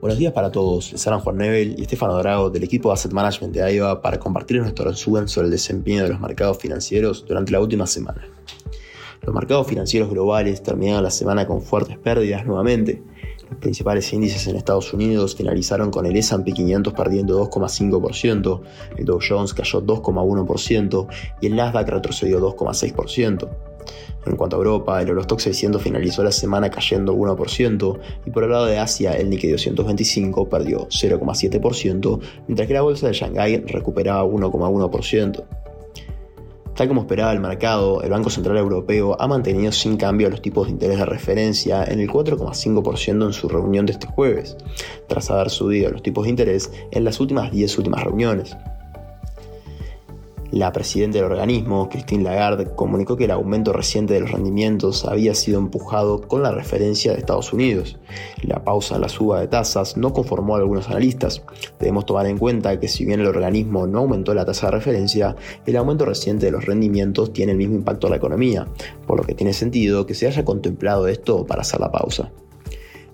Buenos días para todos, les hablan Juan Nebel y Estefano Drago del equipo de Asset Management de AIVA para compartir nuestro resumen sobre el desempeño de los mercados financieros durante la última semana. Los mercados financieros globales terminaron la semana con fuertes pérdidas nuevamente. Los principales índices en Estados Unidos finalizaron con el S&P 500 perdiendo 2,5%, el Dow Jones cayó 2,1% y el Nasdaq retrocedió 2,6%. En cuanto a Europa, el Eurostock 600 finalizó la semana cayendo 1% y por el lado de Asia el Nikkei 225 perdió 0,7%, mientras que la bolsa de Shanghái recuperaba 1,1%. Tal como esperaba el mercado, el Banco Central Europeo ha mantenido sin cambio los tipos de interés de referencia en el 4,5% en su reunión de este jueves, tras haber subido los tipos de interés en las últimas 10 últimas reuniones. La presidenta del organismo, Christine Lagarde, comunicó que el aumento reciente de los rendimientos había sido empujado con la referencia de Estados Unidos. La pausa en la suba de tasas no conformó a algunos analistas. Debemos tomar en cuenta que si bien el organismo no aumentó la tasa de referencia, el aumento reciente de los rendimientos tiene el mismo impacto en la economía, por lo que tiene sentido que se haya contemplado esto para hacer la pausa.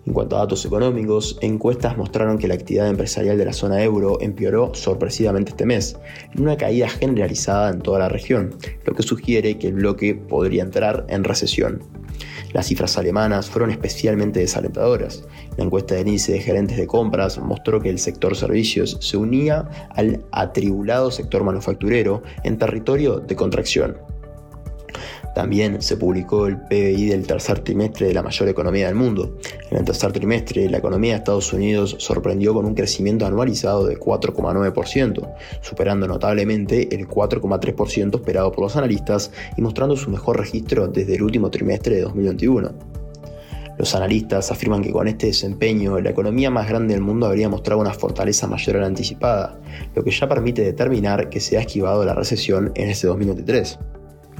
En cuanto a datos económicos, encuestas mostraron que la actividad empresarial de la zona euro empeoró sorpresivamente este mes, en una caída generalizada en toda la región, lo que sugiere que el bloque podría entrar en recesión. Las cifras alemanas fueron especialmente desalentadoras. La encuesta del índice de gerentes de compras mostró que el sector servicios se unía al atribulado sector manufacturero en territorio de contracción. También se publicó el PBI del tercer trimestre de la mayor economía del mundo. En el tercer trimestre, la economía de Estados Unidos sorprendió con un crecimiento anualizado de 4,9%, superando notablemente el 4,3% esperado por los analistas y mostrando su mejor registro desde el último trimestre de 2021. Los analistas afirman que con este desempeño la economía más grande del mundo habría mostrado una fortaleza mayor a la anticipada, lo que ya permite determinar que se ha esquivado la recesión en este 2023.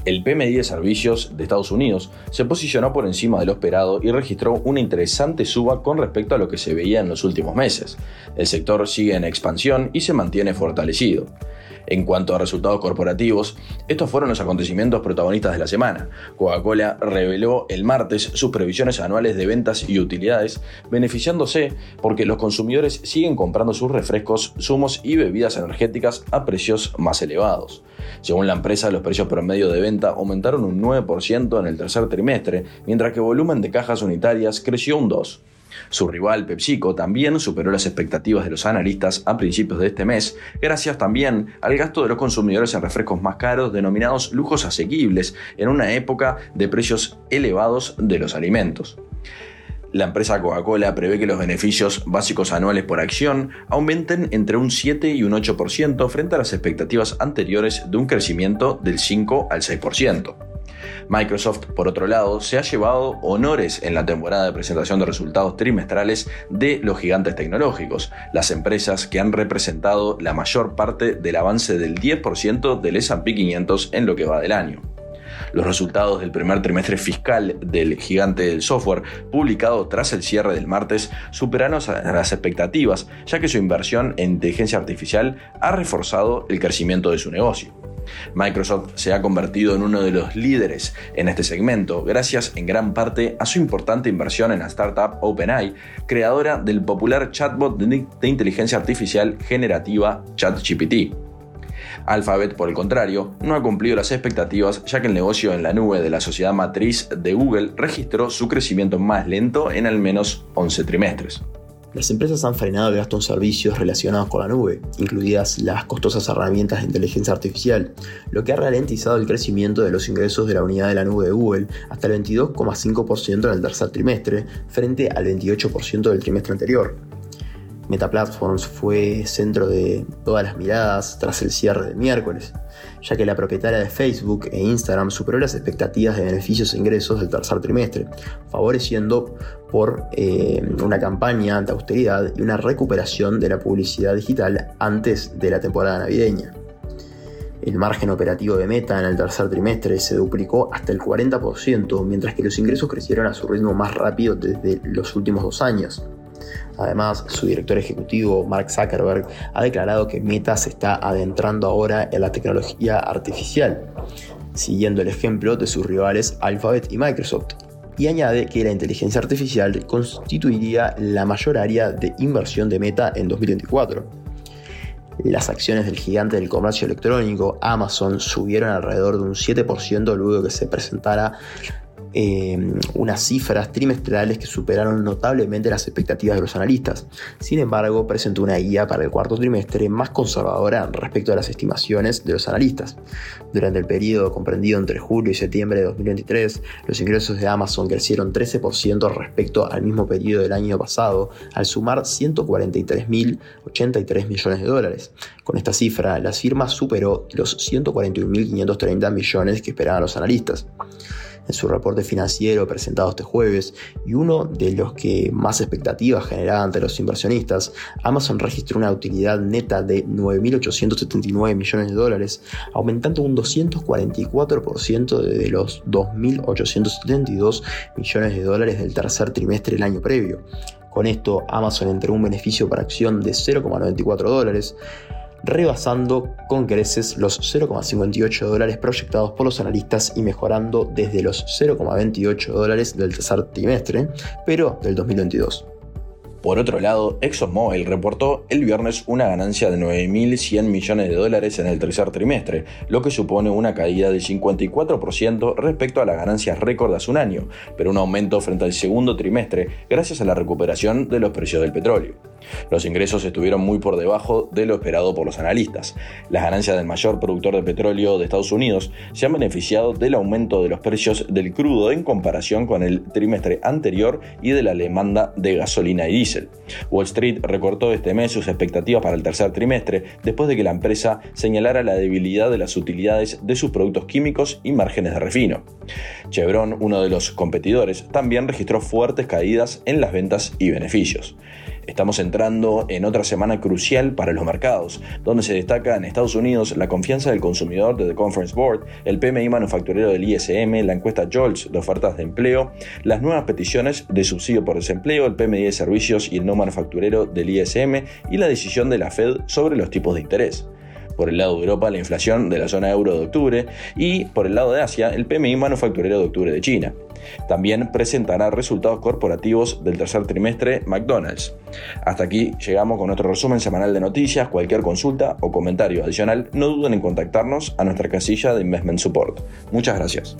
El PMI de servicios de Estados Unidos se posicionó por encima de lo esperado y registró una interesante suba con respecto a lo que se veía en los últimos meses. El sector sigue en expansión y se mantiene fortalecido. En cuanto a resultados corporativos, estos fueron los acontecimientos protagonistas de la semana. Coca-Cola reveló el martes sus previsiones anuales de ventas y utilidades, beneficiándose porque los consumidores siguen comprando sus refrescos, zumos y bebidas energéticas a precios más elevados. Según la empresa, los precios promedio de venta aumentaron un 9% en el tercer trimestre, mientras que el volumen de cajas unitarias creció un 2%. Su rival PepsiCo también superó las expectativas de los analistas a principios de este mes, gracias también al gasto de los consumidores en refrescos más caros denominados lujos asequibles en una época de precios elevados de los alimentos. La empresa Coca-Cola prevé que los beneficios básicos anuales por acción aumenten entre un 7 y un 8% frente a las expectativas anteriores de un crecimiento del 5 al 6%. Microsoft, por otro lado, se ha llevado honores en la temporada de presentación de resultados trimestrales de los gigantes tecnológicos, las empresas que han representado la mayor parte del avance del 10% del S&P 500 en lo que va del año. Los resultados del primer trimestre fiscal del gigante del software, publicado tras el cierre del martes, superaron las expectativas, ya que su inversión en inteligencia artificial ha reforzado el crecimiento de su negocio. Microsoft se ha convertido en uno de los líderes en este segmento, gracias en gran parte a su importante inversión en la startup OpenAI, creadora del popular chatbot de inteligencia artificial generativa ChatGPT. Alphabet, por el contrario, no ha cumplido las expectativas ya que el negocio en la nube de la sociedad matriz de Google registró su crecimiento más lento en al menos 11 trimestres. Las empresas han frenado el gasto en servicios relacionados con la nube, incluidas las costosas herramientas de inteligencia artificial, lo que ha ralentizado el crecimiento de los ingresos de la unidad de la nube de Google hasta el 22,5% en el tercer trimestre, frente al 28% del trimestre anterior. Meta Platforms fue centro de todas las miradas tras el cierre del miércoles, ya que la propietaria de Facebook e Instagram superó las expectativas de beneficios e ingresos del tercer trimestre, favoreciendo por eh, una campaña de austeridad y una recuperación de la publicidad digital antes de la temporada navideña. El margen operativo de Meta en el tercer trimestre se duplicó hasta el 40%, mientras que los ingresos crecieron a su ritmo más rápido desde los últimos dos años. Además, su director ejecutivo, Mark Zuckerberg, ha declarado que Meta se está adentrando ahora en la tecnología artificial, siguiendo el ejemplo de sus rivales Alphabet y Microsoft. y añade que la inteligencia artificial constituiría la mayor área de inversión de Meta en 2024. Las acciones del gigante del comercio electrónico, Amazon, subieron alrededor de un 7% luego que se presentara Em, unas cifras trimestrales que superaron notablemente las expectativas de los analistas. Sin embargo, presentó una guía para el cuarto trimestre más conservadora respecto a las estimaciones de los analistas. Durante el periodo comprendido entre julio y septiembre de 2023, los ingresos de Amazon crecieron 13% respecto al mismo periodo del año pasado, al sumar 143.083 millones de dólares. Con esta cifra, la firma superó los 141.530 millones que esperaban los analistas en su reporte financiero presentado este jueves y uno de los que más expectativas generaba ante los inversionistas, Amazon registró una utilidad neta de 9.879 millones de dólares, aumentando un 244% desde los 2.872 millones de dólares del tercer trimestre del año previo. Con esto, Amazon entregó un beneficio para acción de 0,94 dólares, rebasando con creces los 0,58 dólares proyectados por los analistas y mejorando desde los 0,28 dólares del tercer trimestre, pero del 2022. Por otro lado, ExxonMobil reportó el viernes una ganancia de 9.100 millones de dólares en el tercer trimestre, lo que supone una caída del 54% respecto a las ganancias récord hace un año, pero un aumento frente al segundo trimestre gracias a la recuperación de los precios del petróleo. Los ingresos estuvieron muy por debajo de lo esperado por los analistas. Las ganancias del mayor productor de petróleo de Estados Unidos se han beneficiado del aumento de los precios del crudo en comparación con el trimestre anterior y de la demanda de gasolina y Wall Street recortó este mes sus expectativas para el tercer trimestre después de que la empresa señalara la debilidad de las utilidades de sus productos químicos y márgenes de refino. Chevron, uno de los competidores, también registró fuertes caídas en las ventas y beneficios. Estamos entrando en otra semana crucial para los mercados, donde se destaca en Estados Unidos la confianza del consumidor de The Conference Board, el PMI manufacturero del ISM, la encuesta JOLTS de ofertas de empleo, las nuevas peticiones de subsidio por desempleo, el PMI de servicios y el no manufacturero del ISM y la decisión de la Fed sobre los tipos de interés por el lado de Europa la inflación de la zona euro de octubre y por el lado de Asia el PMI manufacturero de octubre de China. También presentará resultados corporativos del tercer trimestre McDonald's. Hasta aquí llegamos con nuestro resumen semanal de noticias. Cualquier consulta o comentario adicional, no duden en contactarnos a nuestra casilla de Investment Support. Muchas gracias.